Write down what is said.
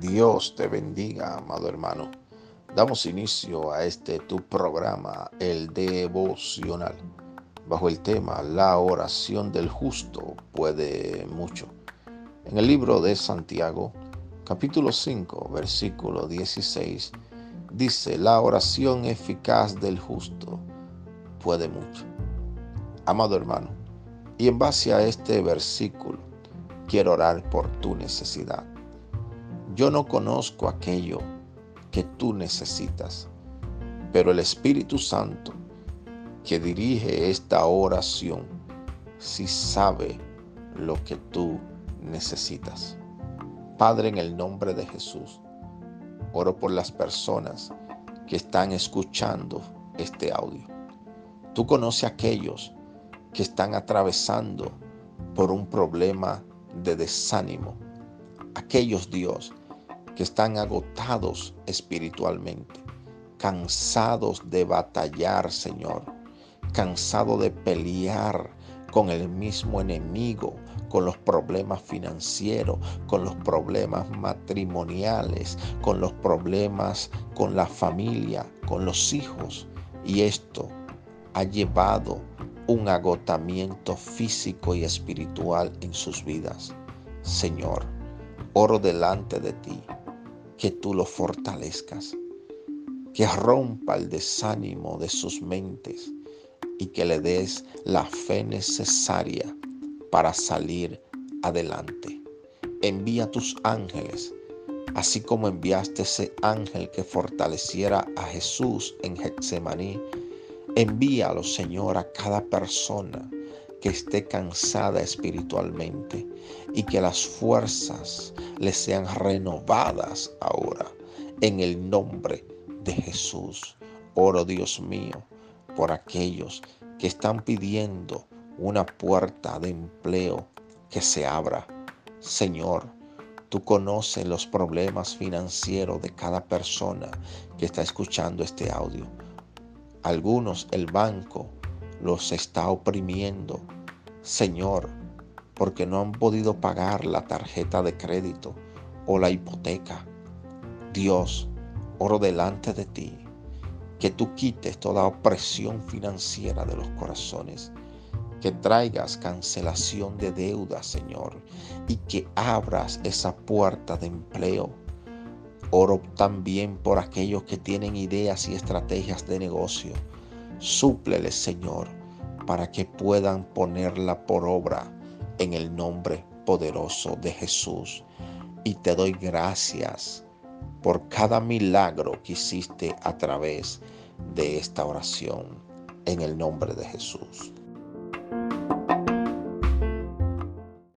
Dios te bendiga, amado hermano. Damos inicio a este tu programa, el devocional, bajo el tema La oración del justo puede mucho. En el libro de Santiago, capítulo 5, versículo 16, dice, La oración eficaz del justo puede mucho. Amado hermano, y en base a este versículo, quiero orar por tu necesidad yo no conozco aquello que tú necesitas, pero el Espíritu Santo que dirige esta oración sí sabe lo que tú necesitas. Padre, en el nombre de Jesús, oro por las personas que están escuchando este audio. Tú conoces a aquellos que están atravesando por un problema de desánimo. Aquellos, Dios, que están agotados espiritualmente, cansados de batallar, Señor, cansados de pelear con el mismo enemigo, con los problemas financieros, con los problemas matrimoniales, con los problemas con la familia, con los hijos. Y esto ha llevado un agotamiento físico y espiritual en sus vidas. Señor, oro delante de ti que tú lo fortalezcas, que rompa el desánimo de sus mentes y que le des la fe necesaria para salir adelante. Envía tus ángeles, así como enviaste ese ángel que fortaleciera a Jesús en Getsemaní. Envíalo, Señor, a cada persona que esté cansada espiritualmente y que las fuerzas le sean renovadas ahora en el nombre de Jesús. Oro Dios mío por aquellos que están pidiendo una puerta de empleo que se abra. Señor, tú conoces los problemas financieros de cada persona que está escuchando este audio. Algunos el banco los está oprimiendo. Señor, porque no han podido pagar la tarjeta de crédito o la hipoteca. Dios, oro delante de ti, que tú quites toda opresión financiera de los corazones, que traigas cancelación de deuda, Señor, y que abras esa puerta de empleo. Oro también por aquellos que tienen ideas y estrategias de negocio. Súpleles, Señor, para que puedan ponerla por obra en el nombre poderoso de Jesús. Y te doy gracias por cada milagro que hiciste a través de esta oración en el nombre de Jesús.